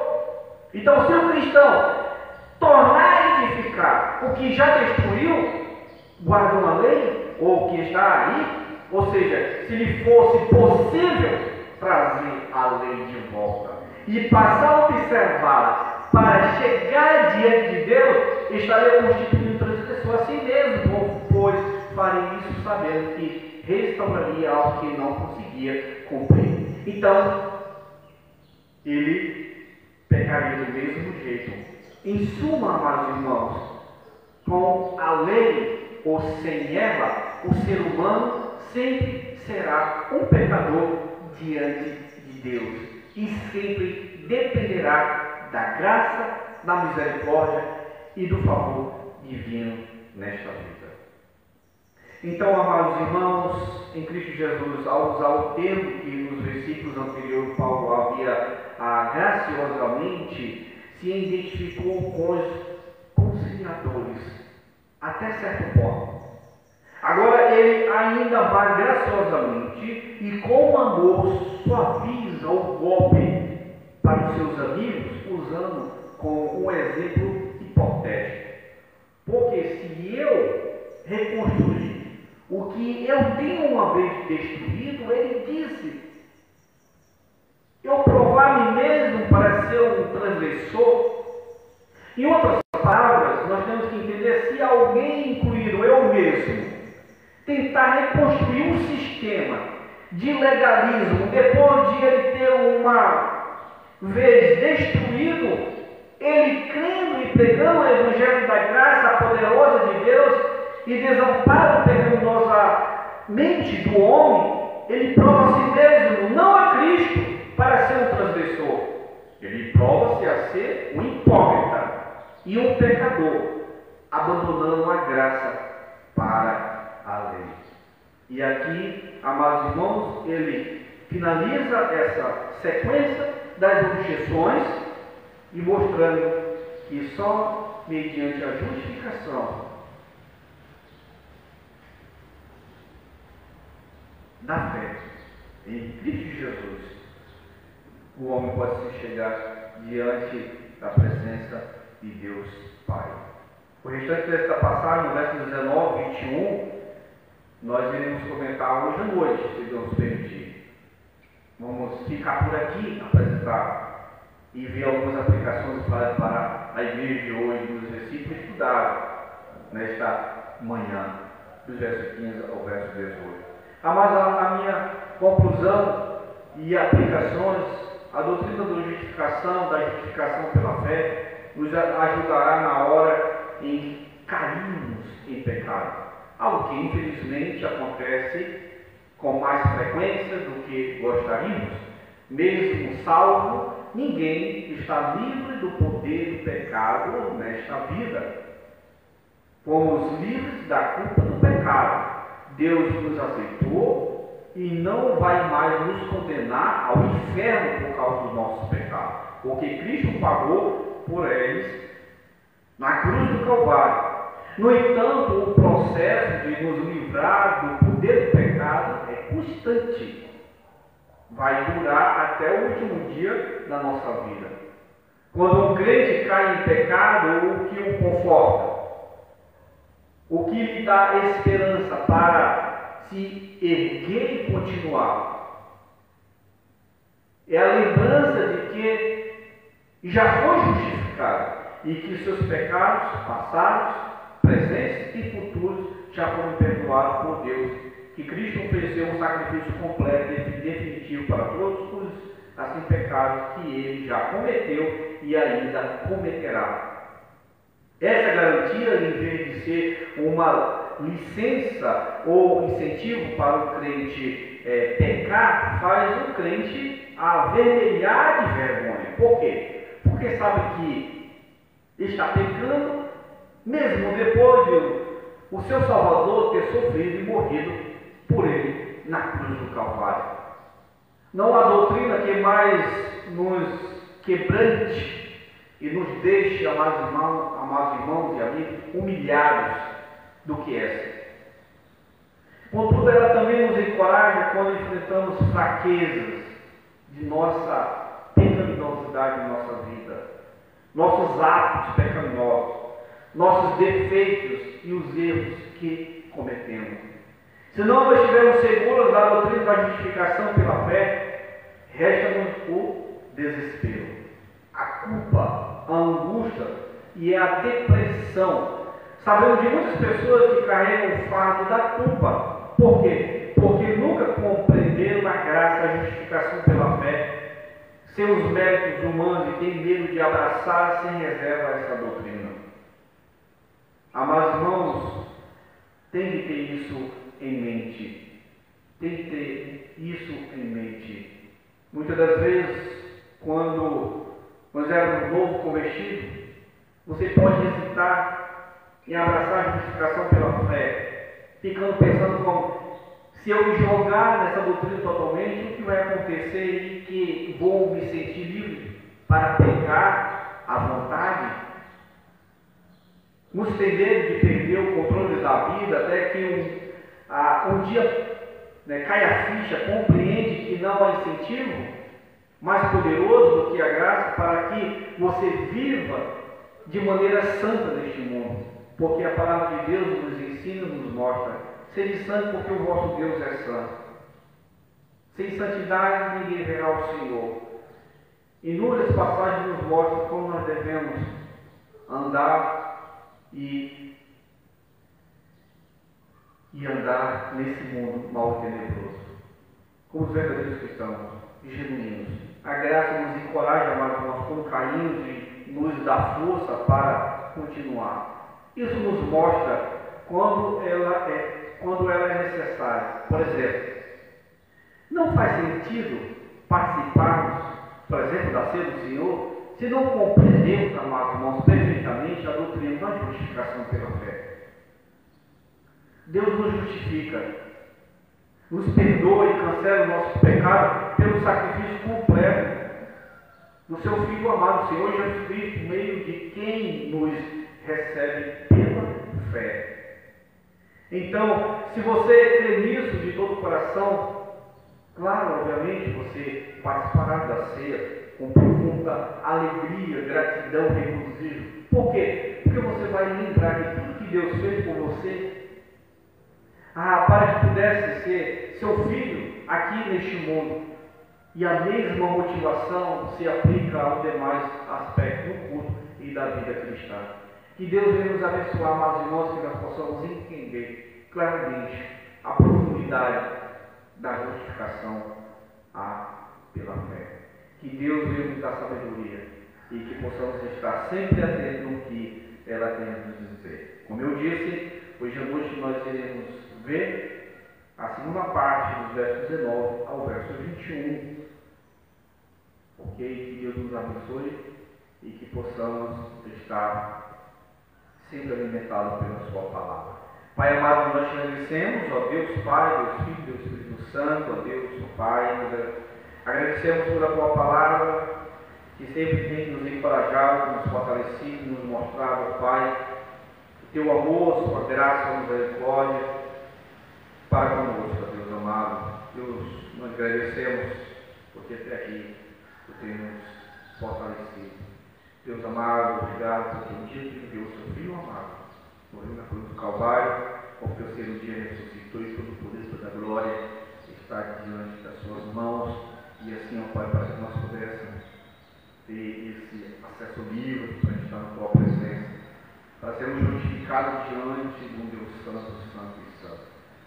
Então, se o cristão tornar a edificar o que já destruiu, guarda uma lei, ou o que está aí, ou seja, se lhe fosse possível trazer a lei de volta e passar a observá-la para chegar diante de Deus, estaria constituindo transgressor a si mesmo, pois farei isso sabendo que restauraria algo que não conseguia cumprir. Então, ele pecaria do mesmo jeito. Em suma, amados irmãos, com a lei ou sem ela, o ser humano sempre será um pecador diante de Deus e sempre dependerá da graça, da misericórdia e do favor divino nesta vida. Então, amados irmãos, em Cristo Jesus, ao usar o termo que nos versículos anteriores Paulo havia ah, graciosamente se identificou com os conciliadores, até certo ponto. Agora ele ainda vai graciosamente e com amor suaviza o golpe para os seus amigos, usando como um exemplo hipotético. Porque se eu reconstruir o que eu tenho uma vez destruído, ele disse, eu provar me mesmo para ser um transgressor. Em outras palavras, nós temos que entender se alguém, tentar reconstruir um sistema de legalismo depois de ele ter uma vez destruído, ele crendo e pregando o Evangelho da graça poderosa de Deus e desamparo pecaminosamente do homem, ele prova a si mesmo, não a Cristo, para ser um transgressor. Ele prova-se a ser um hipócrita e um pecador, abandonando a graça para a lei. E aqui, amados irmãos, ele finaliza essa sequência das objeções e mostrando que só mediante a justificação da fé em Cristo Jesus, o homem pode se chegar diante da presença de Deus Pai. O restante desta passagem, no verso 19, 21, nós iremos comentar hoje à noite, se Deus permitir. Vamos ficar por aqui, apresentar e ver algumas aplicações para, para a igreja de hoje, nos versículos estudados nesta manhã, dos versos 15 ao verso 18. Ah, mas a, a minha conclusão e aplicações, a doutrina da justificação, da justificação pela fé, nos ajudará na hora em cairmos em pecado algo que infelizmente acontece com mais frequência do que gostaríamos. Mesmo salvo, ninguém está livre do poder do pecado nesta vida. Fomos livres da culpa do pecado. Deus nos aceitou e não vai mais nos condenar ao inferno por causa dos nossos pecados, porque Cristo pagou por eles na cruz do Calvário. No entanto, o processo de nos livrar do poder do pecado é constante. Vai durar até o último dia da nossa vida. Quando um crente cai em pecado, o que o conforta? O que lhe dá esperança para se erguer e continuar? É a lembrança de que já foi justificado e que seus pecados passados presentes e futuros já foram perdoados por Deus, que Cristo ofereceu um sacrifício completo e definitivo para todos os assim pecados que ele já cometeu e ainda cometerá. Essa garantia, em vez de ser uma licença ou incentivo para o crente é, pecar, faz o crente avermelhar de vergonha. Por quê? Porque sabe que está pecando mesmo depois de o seu Salvador ter sofrido e morrido por ele na cruz do Calvário. Não há doutrina que mais nos quebrante e nos deixe, amados irmãos, amados irmãos e amigos, humilhados do que essa. Contudo, ela também nos encoraja quando enfrentamos fraquezas de nossa pecaminosidade em nossa vida, nossos atos pecaminosos nossos defeitos e os erros que cometemos. Se não estivermos seguros da doutrina da justificação pela fé, resta-nos o desespero, a culpa, a angústia e a depressão. Sabemos de muitas pessoas que carregam o fardo da culpa. Por quê? porque nunca compreenderam a graça, a justificação pela fé, seus méritos humanos e têm medo de abraçar sem reserva essa doutrina. Amados irmãos, tem que ter isso em mente. Tem que ter isso em mente. Muitas das vezes, quando nós éramos novo convertido, você pode hesitar em abraçar a justificação pela fé, ficando pensando como se eu me jogar nessa doutrina totalmente, o que vai acontecer e que vou me sentir livre para pegar a vontade? Uns têm medo de perder o controle da vida até que um, ah, um dia né, cai a ficha, compreende que não há incentivo mais poderoso do que a graça para que você viva de maneira santa neste mundo. Porque a palavra de Deus nos ensina, nos mostra. Sede santo porque o vosso Deus é santo. Sem santidade ninguém verá o Senhor. Inúmeras passagens nos mostram como nós devemos andar e, e andar nesse mundo mal tenebroso. Como os verdadeiros cristãos, genuínos. A graça nos encoraja, mas nós quando caímos e nos dá força para continuar. Isso nos mostra quando ela é, quando ela é necessária. Por exemplo, não faz sentido participarmos, por exemplo, da ceia do Senhor, se não compreendemos, amados irmãos, perfeitamente a doutrina da justificação pela fé. Deus nos justifica nos perdoa e cancela o nosso pecado pelo sacrifício completo do seu Filho amado, Senhor Jesus Cristo, meio de quem nos recebe pela fé. Então, se você crê nisso de todo o coração, claro, obviamente, você participará da ceia com profunda alegria, gratidão, regozijo. Por quê? Porque você vai lembrar de tudo que Deus fez por você ah, para que pudesse ser seu filho aqui neste mundo. E a mesma motivação se aplica aos demais aspectos do culto e da vida cristã. Que Deus venha nos abençoar, amados irmãos, que nós possamos entender claramente a profundidade da justificação a, pela fé. Que Deus nos dar sabedoria e que possamos estar sempre atentos no que ela tem a nos dizer. Como eu disse, hoje à noite nós iremos ver a segunda parte dos versos 19 ao verso 21. Ok? Que Deus nos abençoe e que possamos estar sempre alimentados pela Sua palavra. Pai amado, nós te agradecemos, ó Deus Pai, Deus Filho, Deus Espírito Santo, ó Deus, Pai, agradecemos por a Tua palavra, que sempre tem nos encorajado, nos fortalecido, nos mostrado, Pai, o Teu amor, Sua graça, Sua misericórdia, para conosco, Deus amado. Deus, nós agradecemos porque até aqui tu temos fortalecido. Deus amado, obrigado porque um dia tu enviou o seu filho amado, morreu na cruz do Calvário, porque o terceiro dia ressuscitou e todo o poder, toda a glória está diante das suas mãos. E assim, ó Pai, para que nós pudéssemos ter esse acesso livre para estar na tua presença, para sermos justificados diante de um Deus Santo, Santo e Santo.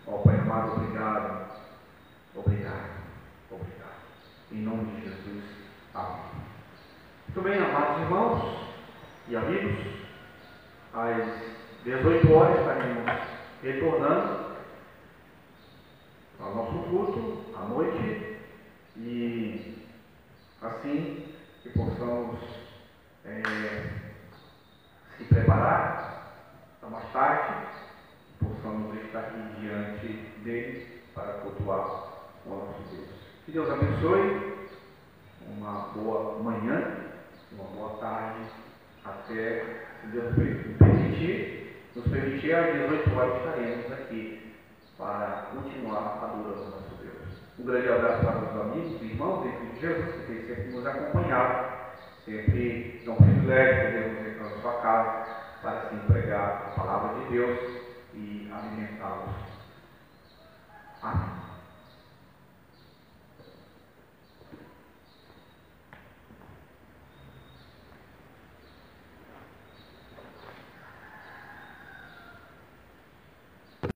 Ó Pai amado, obrigado. Obrigado. Obrigado. Em nome de Jesus. Amém. Muito bem, amados irmãos e amigos, às 18 horas estaremos retornando ao nosso culto à noite e assim que possamos é, se preparar para mais tarde possamos estar aqui diante dele para cultuar o nosso Deus. Que Deus abençoe, uma boa manhã, uma boa tarde, até, se Deus permitir, nos permitir, às 18 horas estaremos aqui para continuar adorando nosso Deus. Um grande abraço para os amigos irmãos em Jesus, que tem sempre nos acompanhado. Sempre é um privilégio podermos entrar na sua casa para se empregar a palavra de Deus e alimentá-los. Amém.